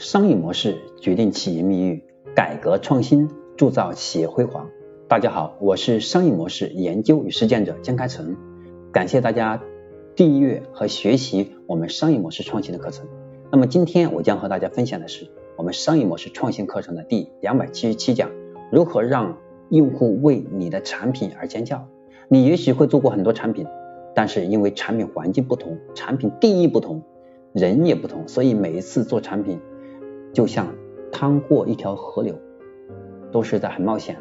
商业模式决定企业命运，改革创新铸造企业辉煌。大家好，我是商业模式研究与实践者江开成，感谢大家订阅和学习我们商业模式创新的课程。那么今天我将和大家分享的是我们商业模式创新课程的第两百七十七讲：如何让用户为你的产品而尖叫。你也许会做过很多产品，但是因为产品环境不同，产品定义不同，人也不同，所以每一次做产品。就像趟过一条河流，都是在很冒险。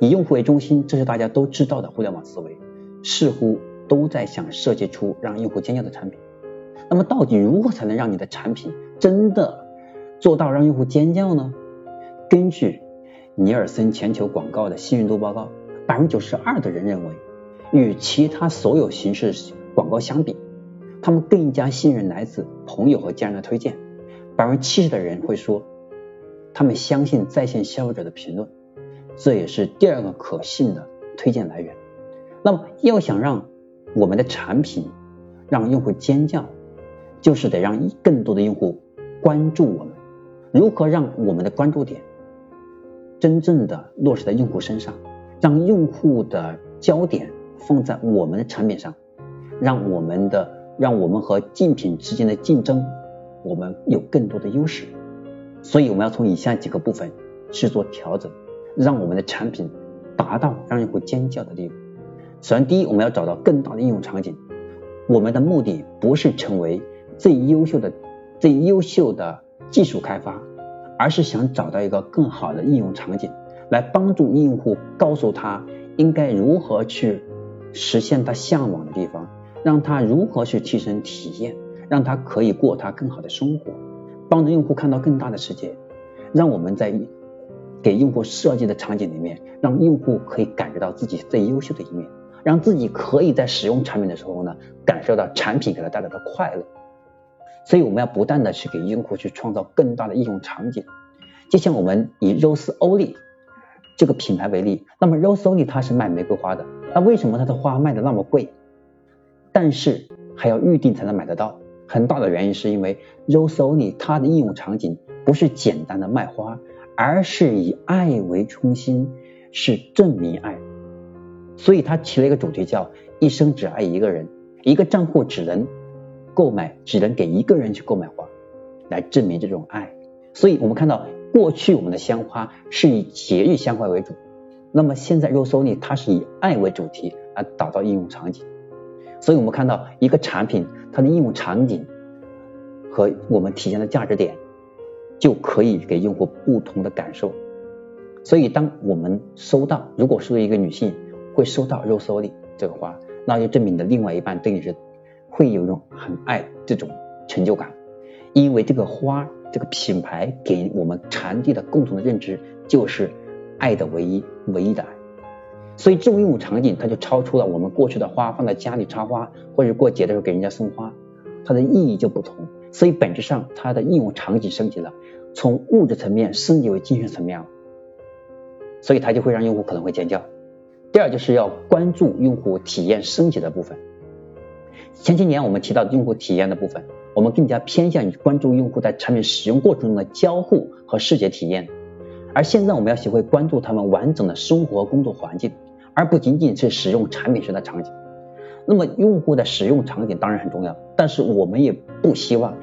以用户为中心，这是大家都知道的互联网思维，似乎都在想设计出让用户尖叫的产品。那么，到底如何才能让你的产品真的做到让用户尖叫呢？根据尼尔森全球广告的信任度报告，百分之九十二的人认为，与其他所有形式广告相比，他们更加信任来自朋友和家人的推荐。百分之七十的人会说，他们相信在线消费者的评论，这也是第二个可信的推荐来源。那么，要想让我们的产品让用户尖叫，就是得让更多的用户关注我们。如何让我们的关注点真正的落实在用户身上，让用户的焦点放在我们的产品上，让我们的让我们和竞品之间的竞争。我们有更多的优势，所以我们要从以下几个部分去做调整，让我们的产品达到让用户尖叫的地步。首先，第一，我们要找到更大的应用场景。我们的目的不是成为最优秀的、最优秀的技术开发，而是想找到一个更好的应用场景，来帮助用户告诉他应该如何去实现他向往的地方，让他如何去提升体验。让他可以过他更好的生活，帮助用户看到更大的世界，让我们在给用户设计的场景里面，让用户可以感觉到自己最优秀的一面，让自己可以在使用产品的时候呢，感受到产品给他带来的快乐。所以我们要不断的去给用户去创造更大的应用场景。就像我们以 Rose Only 这个品牌为例，那么 Rose Only 它是卖玫瑰花的，那为什么它的花卖的那么贵？但是还要预定才能买得到。很大的原因是因为 Rose Only 它的应用场景不是简单的卖花，而是以爱为中心，是证明爱。所以它起了一个主题叫一生只爱一个人，一个账户只能购买，只能给一个人去购买花，来证明这种爱。所以我们看到过去我们的鲜花是以节日鲜花为主，那么现在 Rose Only 它是以爱为主题而打造应用场景。所以我们看到一个产品。它的应用场景和我们体现的价值点，就可以给用户不同的感受。所以，当我们收到，如果是一个女性会收到肉搜里这个花，那就证明你的另外一半对你是会有一种很爱这种成就感，因为这个花这个品牌给我们传递的共同的认知就是爱的唯一，唯一的爱。所以这种应用场景，它就超出了我们过去的花放在家里插花，或者过节的时候给人家送花，它的意义就不同。所以本质上它的应用场景升级了，从物质层面升级为精神层面了，所以它就会让用户可能会尖叫。第二就是要关注用户体验升级的部分。前些年我们提到用户体验的部分，我们更加偏向于关注用户在产品使用过程中的交互和视觉体验。而现在我们要学会关注他们完整的生活工作环境，而不仅仅是使用产品时的场景。那么用户的使用场景当然很重要，但是我们也不希望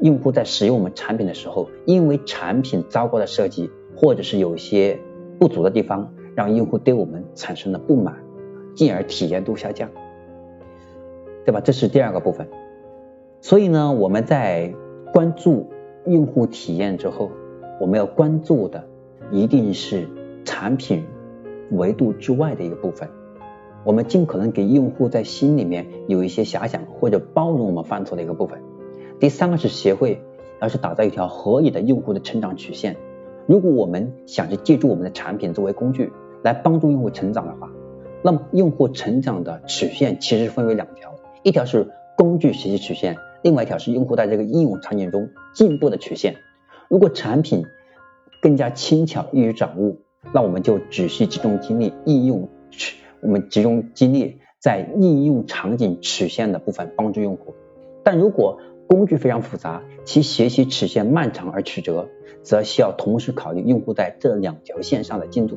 用户在使用我们产品的时候，因为产品糟糕的设计或者是有些不足的地方，让用户对我们产生了不满，进而体验度下降，对吧？这是第二个部分。所以呢，我们在关注用户体验之后，我们要关注的。一定是产品维度之外的一个部分。我们尽可能给用户在心里面有一些遐想或者包容我们犯错的一个部分。第三个是协会，要是打造一条合理的用户的成长曲线。如果我们想去借助我们的产品作为工具来帮助用户成长的话，那么用户成长的曲线其实分为两条，一条是工具学习曲线，另外一条是用户在这个应用场景中进步的曲线。如果产品更加轻巧易于掌握，那我们就只需集中精力应用，我们集中精力在应用场景曲线的部分帮助用户。但如果工具非常复杂，其学习曲线漫长而曲折，则需要同时考虑用户在这两条线上的进度。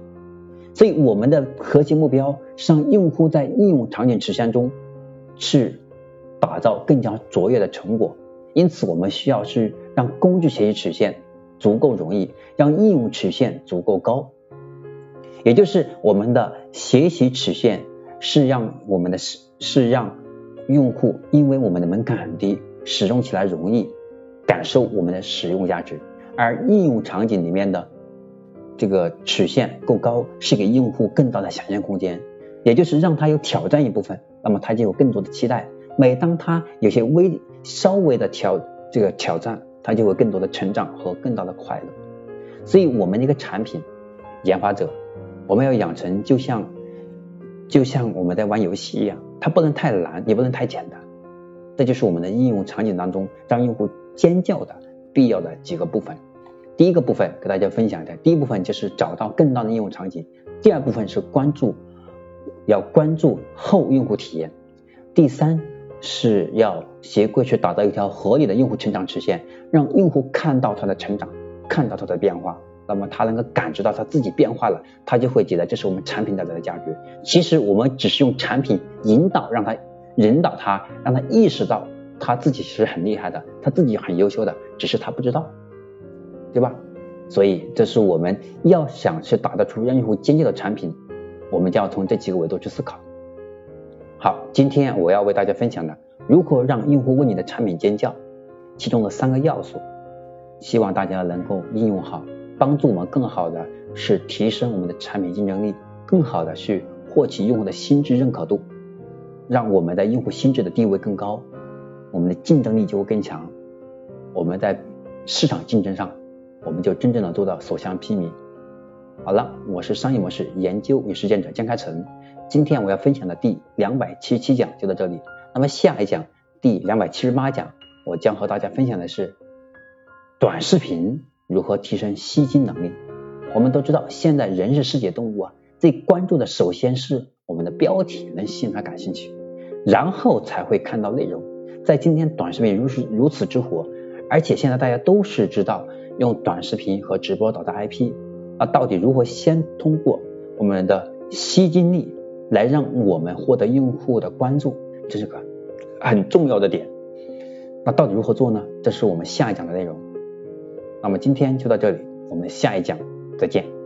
所以我们的核心目标是让用户在应用场景曲线中去打造更加卓越的成果。因此，我们需要是让工具学习曲线足够容易，让应用曲线足够高。也就是我们的学习曲线是让我们的是是让用户因为我们的门槛很低，使用起来容易，感受我们的使用价值。而应用场景里面的这个曲线够高，是给用户更大的想象空间，也就是让他有挑战一部分，那么他就有更多的期待。每当他有些微稍微的挑这个挑战，他就会更多的成长和更大的快乐。所以，我们一个产品研发者。我们要养成就像就像我们在玩游戏一样，它不能太难，也不能太简单。这就是我们的应用场景当中让用户尖叫的必要的几个部分。第一个部分给大家分享一下，第一部分就是找到更大的应用场景，第二部分是关注要关注后用户体验，第三是要学会去打造一条合理的用户成长曲线，让用户看到他的成长，看到他的变化。那么他能够感知到他自己变化了，他就会觉得这是我们产品带来的价值。其实我们只是用产品引导，让他引导他，让他意识到他自己是很厉害的，他自己很优秀的，只是他不知道，对吧？所以这是我们要想去打造出让用户尖叫的产品，我们就要从这几个维度去思考。好，今天我要为大家分享的如何让用户为你的产品尖叫，其中的三个要素，希望大家能够应用好。帮助我们更好的是提升我们的产品竞争力，更好的去获取用户的心智认可度，让我们的用户心智的地位更高，我们的竞争力就会更强。我们在市场竞争上，我们就真正的做到所向披靡。好了，我是商业模式研究与实践者江开成，今天我要分享的第两百七十七讲就到这里。那么下一讲第两百七十八讲，我将和大家分享的是短视频。如何提升吸金能力？我们都知道，现在人是视觉动物啊，最关注的首先是我们的标题能吸引他感兴趣，然后才会看到内容。在今天短视频如此如此之火，而且现在大家都是知道用短视频和直播导的 IP，那到底如何先通过我们的吸金力来让我们获得用户的关注，这是个很重要的点。那到底如何做呢？这是我们下一讲的内容。那么今天就到这里，我们下一讲再见。